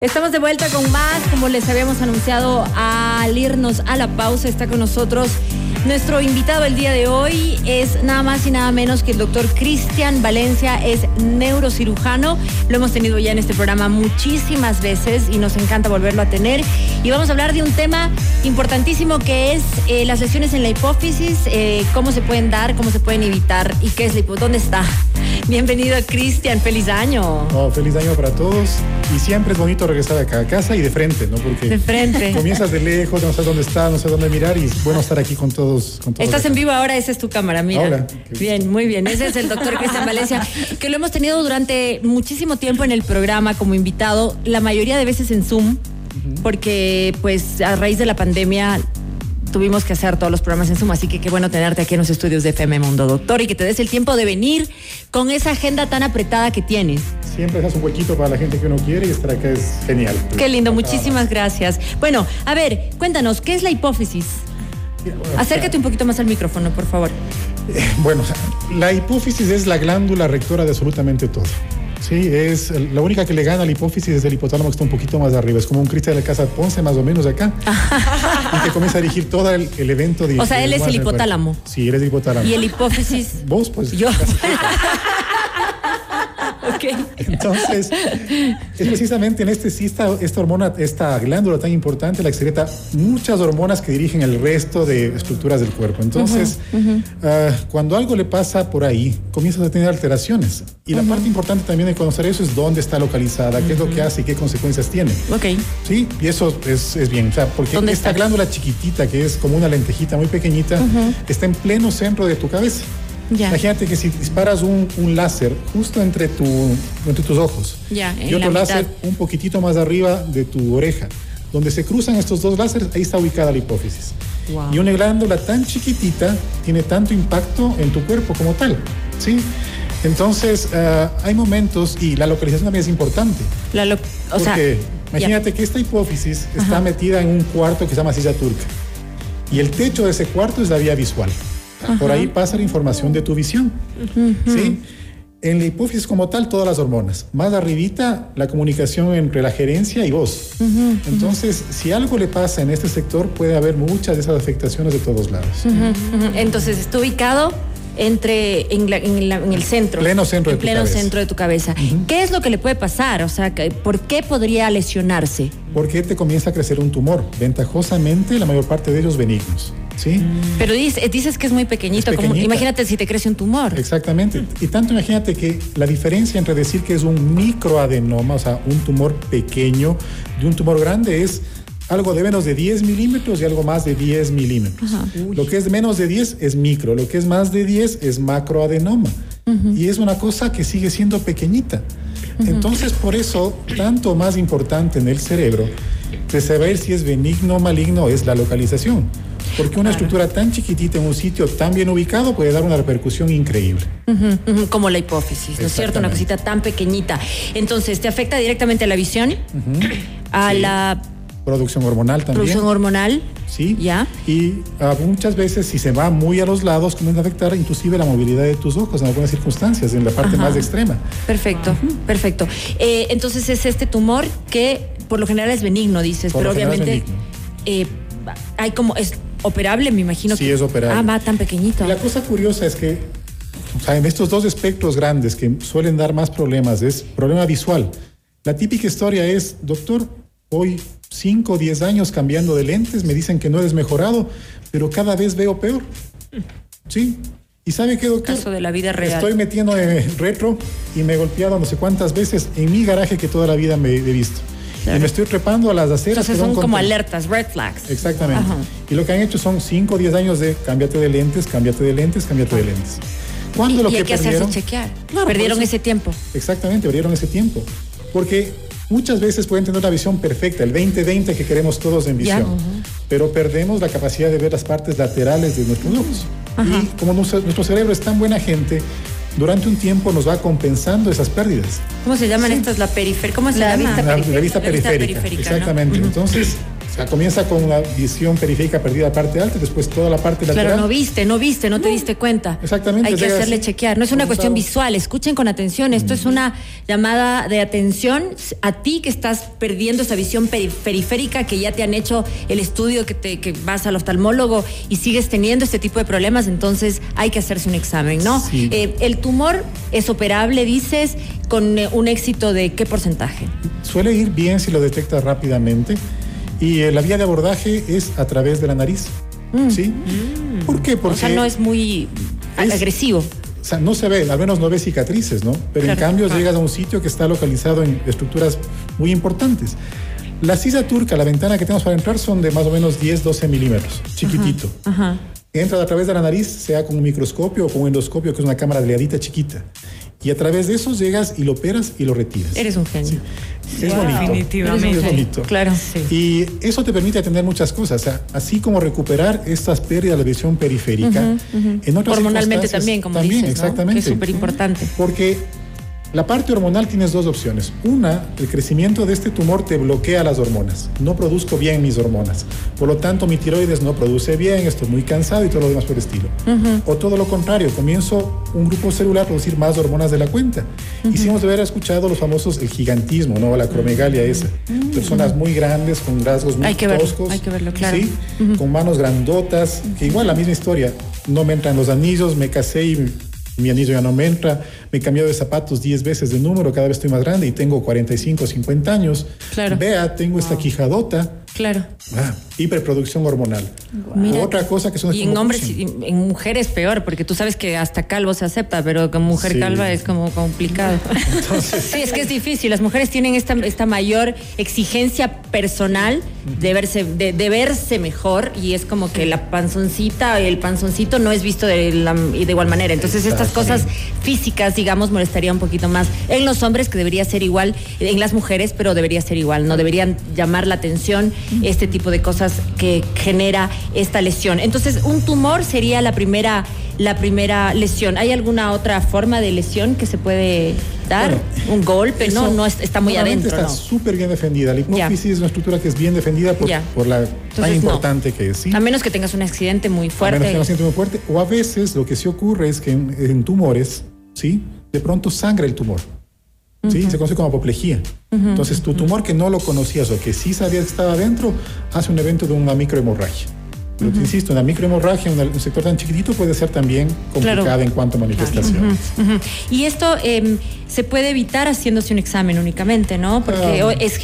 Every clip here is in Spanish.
Estamos de vuelta con más, como les habíamos anunciado al irnos a la pausa, está con nosotros nuestro invitado el día de hoy es nada más y nada menos que el doctor Cristian Valencia, es neurocirujano, lo hemos tenido ya en este programa muchísimas veces y nos encanta volverlo a tener y vamos a hablar de un tema importantísimo que es eh, las lesiones en la hipófisis, eh, cómo se pueden dar, cómo se pueden evitar y qué es la hipófisis, dónde está. Bienvenido, Cristian. Feliz año. feliz año para todos. Y siempre es bonito regresar acá a casa y de frente, ¿no? Porque de frente. comienzas de lejos, no sabes dónde está, no sabes dónde mirar y es bueno estar aquí con todos. Estás en vivo ahora, esa es tu cámara, mira. Hola. Bien, muy bien. Ese es el doctor Cristian Valencia, que lo hemos tenido durante muchísimo tiempo en el programa como invitado, la mayoría de veces en Zoom, porque pues a raíz de la pandemia tuvimos que hacer todos los programas en Zoom, así que qué bueno tenerte aquí en los estudios de FM Mundo, doctor, y que te des el tiempo de venir con esa agenda tan apretada que tienes. Siempre dejas un huequito para la gente que uno quiere y estar acá es genial. Qué lindo, muchísimas gracias. Bueno, a ver, cuéntanos, ¿qué es la hipófisis? Acércate un poquito más al micrófono, por favor. Eh, bueno, la hipófisis es la glándula rectora de absolutamente todo. Sí, es la única que le gana a la hipófisis es el hipotálamo que está un poquito más arriba. Es como un cristal de la casa Ponce, más o menos acá. y que comienza a dirigir todo el, evento. De, o sea, él es el hipotálamo. Sí, él es el hipotálamo. ¿Y el hipófisis? Vos, pues. Yo. Entonces, es precisamente en este esta, esta hormona, esta glándula tan importante, la que secreta muchas hormonas que dirigen el resto de estructuras del cuerpo. Entonces, ah, cuando algo le pasa por ahí, comienzas a tener alteraciones. Y la parte importante también de conocer eso es dónde está localizada, qué es lo que hace y qué consecuencias tiene. Ok. Sí, y eso es, es bien. O sea, porque esta glándula chiquitita, que es como una lentejita muy pequeñita, está en pleno centro de tu cabeza. Imagínate que si disparas un, láser justo entre, tu, entre tus ojos y otro láser un poquitito más arriba de tu oreja, donde se cruzan estos dos láseres, ahí está ubicada la hipófisis. Y una glándula tan chiquitita tiene tanto impacto en tu cuerpo como tal. ¿sí? Entonces, eh, hay momentos, y la localización también es importante. La porque imagínate que esta hipófisis está metida en un cuarto que se llama silla turca. Y el techo de ese cuarto es la vía visual. Por ahí pasa la información de tu visión. ¿sí? En la hipófisis como tal, todas las hormonas. Más arribita, la comunicación entre la gerencia y vos. Entonces, si algo le pasa en este sector, puede haber muchas de esas afectaciones de todos lados. Entonces, está ubicado entre en, el centro. Pleno centro de pleno centro de tu cabeza. ¿Qué es lo que le puede pasar? O sea, ¿por qué podría lesionarse? Porque te comienza a crecer un tumor. Ventajosamente, la mayor parte de ellos benignos. ¿Sí? Pero dices, dices que es muy pequeñito, como, imagínate si te crece un tumor. Exactamente. Y tanto imagínate que la diferencia entre decir que es un microadenoma, o sea, un tumor pequeño, de un tumor grande es algo de menos de 10 milímetros y algo más de 10 milímetros. Lo que es menos de 10 es micro, lo que es más de 10 es macroadenoma. Y es una cosa que sigue siendo pequeñita. Entonces, por eso, tanto más importante en el cerebro de saber si es benigno o maligno es la localización. Porque una estructura tan chiquitita en un sitio tan bien ubicado puede dar una repercusión increíble. Como la hipófisis, ¿no es cierto? Una cosita tan pequeñita. Entonces, ¿te afecta directamente a la visión? A la producción hormonal también. Producción hormonal. Sí. Ya. Y ah, muchas veces, si se va muy a los lados, comienza a afectar inclusive la movilidad de tus ojos en algunas circunstancias, en la parte más extrema. Perfecto, perfecto. Eh, entonces es este tumor que por lo general es benigno, dices, pero obviamente eh, hay como es operable, me imagino. Sí, es operable. Ah, va tan pequeñito. la cosa curiosa es que, o sea, en estos dos espectros grandes que suelen dar más problemas, es problema visual. La típica historia es, doctor, hoy 5 o 10 años cambiando de lentes, me dicen que no eres mejorado, pero cada vez veo peor. ¿Sí? ¿Y sabe qué, doctor? Caso de la vida real. Estoy metiendo en retro y me he golpeado no sé cuántas veces en mi garaje que toda la vida me he visto. Y me estoy trepando a las aceras. Entonces son como alertas, red flags. Exactamente. Y lo que han hecho son 5 o 10 años de cámbiate de lentes, cámbiate de lentes, cámbiate de lentes. ¿Cuándo lo que hay que hacerse chequear. perdieron ese tiempo. Exactamente, perdieron ese tiempo. Porque muchas veces pueden tener una visión perfecta, el 20-20 que queremos todos en visión, pero perdemos la capacidad de ver las partes laterales de nuestros ojos. Y como nuestro cerebro es tan buena gente, durante un tiempo nos va compensando esas pérdidas. ¿Cómo se llaman estas? La periferia, ¿cómo se la llama? Vista la, vista periférica. Exactamente. Entonces, sea, comienza con la visión periférica perdida parte alta y después toda la parte lateral. Claro, no viste, no viste, no, te diste cuenta. Exactamente. Hay que hacerle chequear. No es una cuestión visual, escuchen con atención. Esto es una llamada de atención a ti que estás perdiendo esa visión periférica, que ya te han hecho el estudio, que, te, que vas al oftalmólogo y sigues teniendo este tipo de problemas, entonces hay que hacerse un examen, ¿no? Eh, el tumor es operable, dices, con eh, un éxito de qué porcentaje? Suele ir bien si lo detectas rápidamente y eh, la vía de abordaje es a través de la nariz. Mm. ¿Sí? Mm. ¿Por qué? Porque. O sea, no es muy agresivo. O sea, no se ve, al menos no ve cicatrices, ¿no? Pero en cambio llegas a un sitio que está localizado en estructuras muy importantes. La sisa turca, la ventana que tenemos para entrar son de más o menos 10, 12 milímetros, chiquitito. Entra a través de la nariz, sea con un microscopio o con un endoscopio, que es una cámara delgadita chiquita. Y a través de eso llegas y lo operas y lo retiras. Eres un genio. Es bonito. Definitivamente. Es bonito. Claro. Y eso te permite atender muchas cosas. O sea, así como recuperar estas pérdidas de visión periférica. En otras Hormonalmente también, como también, dices. exactamente. es súper importante. Porque la parte hormonal tienes dos opciones. Una, el crecimiento de este tumor te bloquea las hormonas. No produzco bien mis hormonas. Por lo tanto, mi tiroides no produce bien, estoy muy cansado y todo lo demás por el estilo. O todo lo contrario, comienzo un grupo celular a producir más hormonas de la cuenta. Hicimos de haber escuchado los famosos, el gigantismo, ¿no? La cromegalia esa. Personas muy grandes, con rasgos muy hay que toscos. hay que verlo, claro. ¿sí? Con manos grandotas, que igual la misma historia. No me entran los anillos, me casé y mi anillo ya no me entra, me he cambiado de zapatos 10 veces de número, cada vez estoy más grande y tengo 45, 50 años. Claro. Vea, tengo esta quijadota. Claro. Ah, hiperproducción hormonal. Otra cosa que son Y en hombres, y en mujeres peor, porque tú sabes que hasta calvo se acepta, pero con mujer calva es como complicado. sí, es que es difícil. Las mujeres tienen esta, esta mayor exigencia personal de verse, de, verse mejor y es como que la panzoncita, el panzoncito no es visto de, de igual manera. Entonces estas cosas físicas, digamos, molestaría un poquito más en los hombres, que debería ser igual, en las mujeres, pero debería ser igual, no deberían llamar la atención este tipo de cosas que genera esta lesión. Entonces, un tumor sería la primera, la primera lesión. ¿Hay alguna otra forma de lesión que se puede dar? un golpe, ¿no? No está muy adentro. Está súper bien defendida. La hipófisis es una estructura que es bien defendida por, por la tan importante que es. A menos que tengas un accidente muy fuerte. A menos que tengas un accidente muy fuerte. O a veces lo que sí ocurre es que en, tumores, ¿sí? De pronto sangra el tumor. ¿sí? Se conoce como apoplejía. Entonces, tu tumor que no lo conocías o que sí sabías que estaba adentro, hace un evento de una microhemorragia. Pero te insisto, una microhemorragia en un sector tan chiquitito puede ser también complicada en cuanto a manifestaciones. Y esto em, se puede evitar haciéndose un examen únicamente, ¿no? Porque ah. es,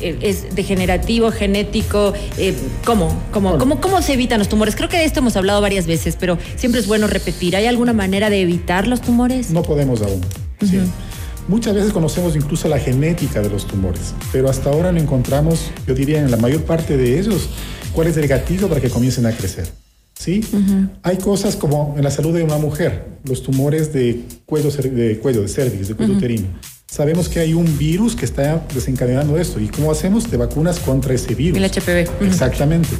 es degenerativo, genético. Eh, ¿cómo? ¿Cómo, ¿Cómo, ¿Cómo se evitan los tumores? Creo que de esto hemos hablado varias veces, pero siempre es bueno repetir. ¿Hay alguna manera de evitar los tumores? No podemos aún. Sí. Muchas veces conocemos incluso la genética de los tumores, pero hasta ahora no encontramos, yo diría en la mayor parte de ellos, cuál es el gatillo para que comiencen a crecer. ¿Sí? Hay cosas como en la salud de una mujer, los tumores de cuello de, cuello, de cervix, de cuello uterino. Sabemos que hay un virus que está desencadenando esto. ¿Y cómo hacemos? De vacunas contra ese virus. El HPV. Exactamente.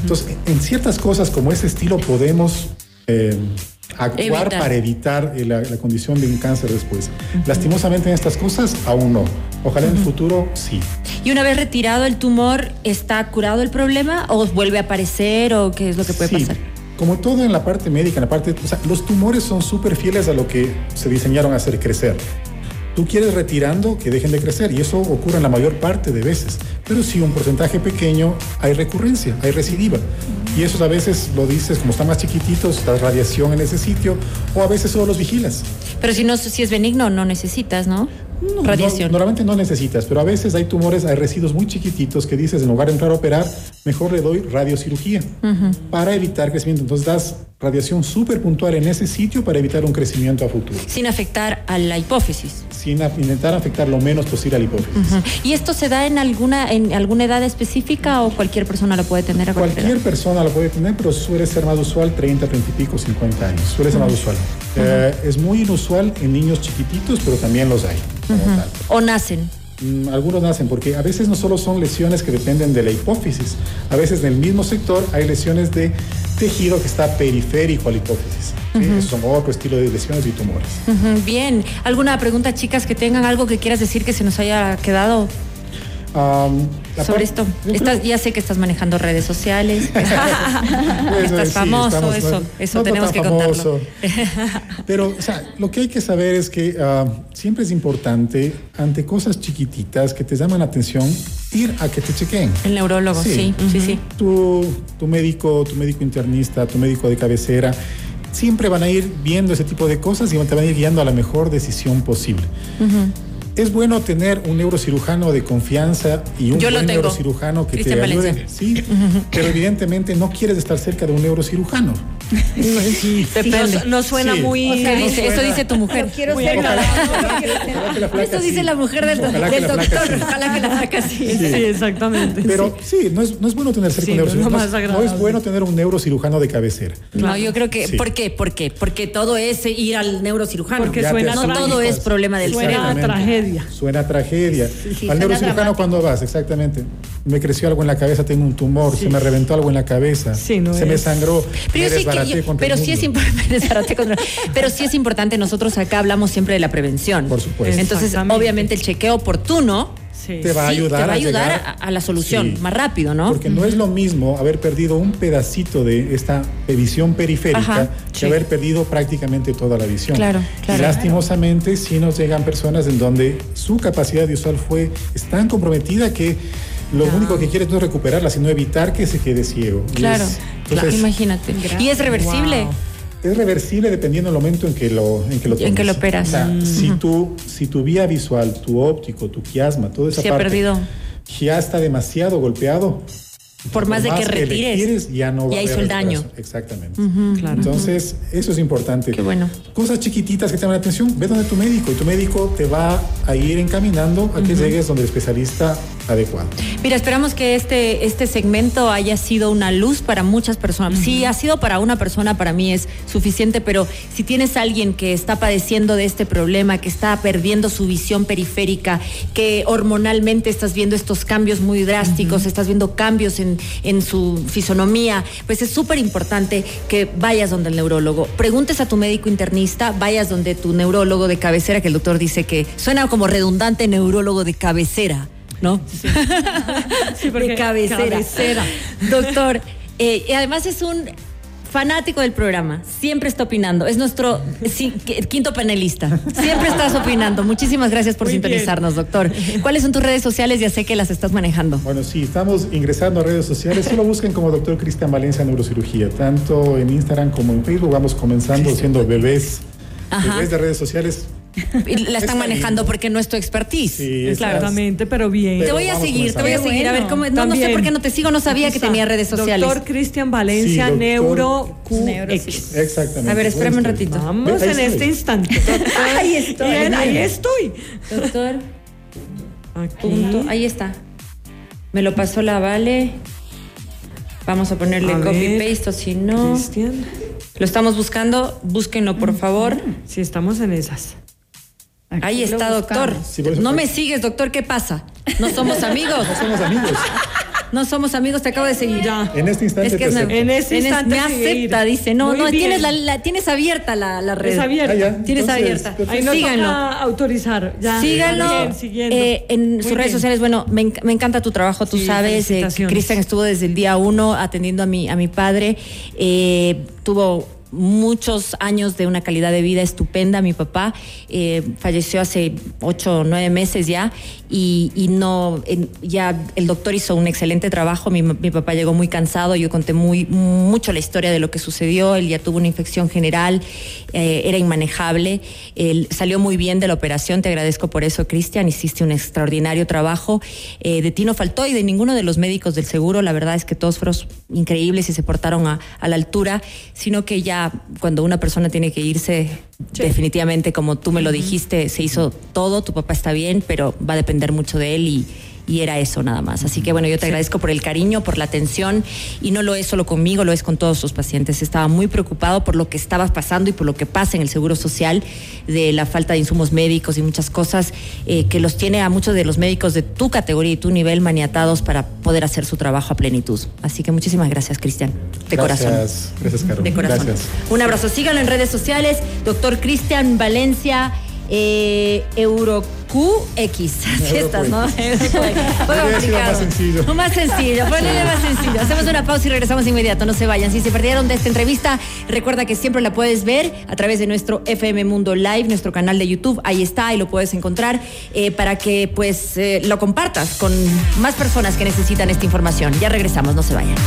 Entonces, en ciertas cosas como ese estilo podemos eh, actuar para evitar eh, la, condición de un cáncer después. Lastimosamente en estas cosas aún no. Ojalá en el futuro sí. ¿Y una vez retirado el tumor, está curado el problema o vuelve a aparecer o qué es lo que puede pasar? Como todo en la parte médica, en la parte, o sea, los tumores son súper fieles a lo que se diseñaron a hacer crecer. Tú quieres retirando que dejen de crecer y eso ocurre en la mayor parte de veces. Pero si un porcentaje pequeño hay recurrencia, hay recidiva. Y eso a veces lo dices, como están más chiquititos, la radiación en ese sitio, o a veces solo los vigilas. Pero si no, si es benigno, no necesitas, ¿no? Radiación. normalmente no necesitas, pero a veces hay tumores, hay residuos muy chiquititos que dices, en lugar de entrar a operar, mejor le doy radiocirugía para evitar crecimiento. Entonces das radiación súper puntual en ese sitio para evitar un crecimiento a futuro. Sin afectar a la hipófisis. Sin intentar afectar lo menos posible a la hipófisis. ¿Y esto se da en alguna, en alguna edad específica o cualquier persona lo puede tener a cualquier, cualquier persona lo puede tener, pero suele ser más usual 30, 30 y pico, 50 años. Suele ser más usual. Eh, es muy inusual en niños chiquititos, pero también los hay. O nacen. Mm, algunos nacen porque a veces no solo son lesiones que dependen de la hipófisis, a veces en el mismo sector hay lesiones de tejido que está periférico a la hipófisis. Son otro estilo de lesiones y tumores. Bien, ¿alguna pregunta chicas que tengan algo que quieras decir que se nos haya quedado? Um, Sobre esto, estás, ya sé que estás manejando redes sociales. estás sí, famoso, estamos- eso, no- eso no tenemos que contarlo. famoso. Pero, o sea, lo que hay que saber es que ah, siempre es importante, ante cosas chiquititas que te llaman la atención, ir a que te chequeen. El neurólogo, sí, sí, sí. Tu, tu médico, tu médico internista, tu médico de cabecera, siempre van a ir viendo ese tipo de cosas y te van a ir guiando a la mejor decisión posible. Es bueno tener un neurocirujano de confianza y un Yo buen neurocirujano que Cristian te ayude. Sí, pero evidentemente no quieres estar cerca de un neurocirujano. Depende. No, no suena Sí. muy... ¿Qué no dice? suena. Eso dice tu mujer. Pero quiero Muy ser. Ojalá flaca Esto dice sí. la mujer del, Ojalá doctor. sí. Ojalá que la flaca sí. Sí, exactamente. Pero sí, no, es, no es bueno tener cerca Sí, un no neurocirujano. No es- no bueno tener un neurocirujano de cabecera. No, yo creo que. Sí. ¿Por qué? ¿Por qué? Porque todo es ir al neurocirujano. Porque suena no todo es problema del Suena cerebro. a tragedia. Suena tragedia. Al suena neurocirujano cuando vas, exactamente. Me creció algo en la cabeza, tengo un tumor, se me reventó algo en la cabeza, Sí, no se me sangró, Pero, me sí, contra pero el sí es importante, pero sí es importante, nosotros acá hablamos siempre de la prevención. Por supuesto. Entonces, obviamente, el chequeo oportuno Sí. Te va a sí, ayudar te va a a ayudar llegar- a, a la solución Sí. más rápido, ¿no? Porque no es lo mismo haber perdido un pedacito de esta visión periférica Ajá, que sí. haber perdido prácticamente toda la visión. Claro, claro. Y lastimosamente sí nos llegan personas en donde su capacidad visual fue es tan comprometida que lo único que quiere no es recuperarla, sino evitar que se quede ciego. Claro, es- claro, imagínate. Y es reversible. Wow. Es reversible dependiendo del momento en que lo en que lo, En que lo operas. O sea, Mm. si tu si tu vía visual, tu óptico, tu quiasma, toda esa Se ha parte perdido. ya está demasiado golpeado. Por más de que retires, tires, ya no va ya hizo el daño. Exactamente. Claro. Entonces, eso es importante. Qué bueno. Cosas chiquititas que te llaman la atención, ve donde tu médico y tu médico te va a ir encaminando a que llegues donde el especialista adecuado. Mira, esperamos que este, este segmento haya sido una luz para muchas personas. Si ha sido para una persona, para mí es suficiente, pero si tienes a alguien que está padeciendo de este problema, que está perdiendo su visión periférica, que hormonalmente estás viendo estos cambios muy drásticos, estás viendo cambios en, en su fisonomía, pues es súper importante que vayas donde el neurólogo. Preguntes a tu médico internista, vayas donde tu neurólogo de cabecera, que el doctor dice que suena como redundante neurólogo de cabecera. ¿no? Sí, porque de cabecera. cabecera. Doctor, eh, y además es un fanático del programa, siempre está opinando, es nuestro sí, quinto panelista, siempre estás opinando. Muchísimas gracias por Muy bien. sintonizarnos, doctor. ¿Cuáles son tus redes sociales? Ya sé que las estás manejando. Bueno, sí, estamos ingresando a redes sociales. Solo busquen como doctor Cristian Valencia Neurocirugía, tanto en Instagram como en Facebook. Vamos comenzando siendo bebés, Ajá. bebés de redes sociales. Y la están Está manejando porque no es tu expertise. Sí, Exactamente, pero bien. Te voy a seguir, te voy a seguir. A ver, cómo, no, no sé por qué no te sigo, no sabía que tenía redes sociales. Doctor Cristian Valencia, Sí. Neuro Neuro, sí. QX. Exactamente. A ver, espérame un ratito. Vamos en este instante. Ahí estoy. Bien, ahí estoy. Doctor, Aquí. punto, ahí está. Me lo pasó la Vale. Vamos a ponerle A copy ver, paste o si no. Cristian. Lo estamos buscando, búsquenlo por favor. Sí, estamos en esas. Aquí Ahí está, doctor. Sí, no fue- me sigues, doctor, ¿qué pasa? No somos amigos. No somos amigos. No somos amigos, te acabo de seguir. Ya. En este instante Es que te es acepto. En ese En es- instante me acepta, dice. No, Muy no, bien. tienes, la, la- tienes abierta la, la red. Es abierta. Ah, ya. Tienes Entonces, abierta. Ahí nos Síganlo. toca autorizar. Ya. Síganlo Bien, eh, en Muy sus redes sociales. Bueno, me, enc- me encanta tu trabajo, tú Sí, sabes. eh. Cristian estuvo desde el día uno atendiendo a mi, a mi padre. eh, tuvo muchos años de una calidad de vida estupenda. Mi papá eh, falleció hace ocho o nueve meses ya y, no, en- ya el doctor hizo un excelente trabajo. Mi, papá llegó muy cansado. Yo conté muy mucho la historia de lo que sucedió. Él ya tuvo una infección general, eh, era inmanejable. Él salió muy bien de la operación. Te agradezco por eso, Cristian. Hiciste un extraordinario trabajo. Eh, de ti no faltó y de ninguno de los médicos del seguro. La verdad es que todos fueron increíbles y se portaron a la altura, sino que ya cuando una persona tiene que irse, definitivamente, como tú me lo dijiste, se hizo todo. Tu papá está bien, pero va a depender mucho de él y y era eso nada más. Así que bueno, yo te agradezco por el cariño, por la atención y no lo es solo conmigo, lo es con todos sus pacientes. Estaba muy preocupado por lo que estaba pasando y por lo que pasa en el Seguro Social, de la falta de insumos médicos y muchas cosas eh, que los tiene a muchos de los médicos de tu categoría y tu nivel maniatados para poder hacer su trabajo a plenitud. Así que muchísimas gracias, Cristian, de corazón. Gracias, gracias, Caro. De corazón. Gracias. Un abrazo. Síganlo en redes sociales. Doctor Cristian Valencia, eh, Euro QX. Así estás, ¿no? Sido más sencillo. Más sencillo, ponle más sencillo. Hacemos una pausa y regresamos inmediato, no se vayan. Si se perdieron de esta entrevista, recuerda que siempre la puedes ver a través de nuestro FM Mundo Live, nuestro canal de YouTube. Ahí está y lo puedes encontrar eh, para que pues eh, lo compartas con más personas que necesitan esta información. Ya regresamos, no se vayan.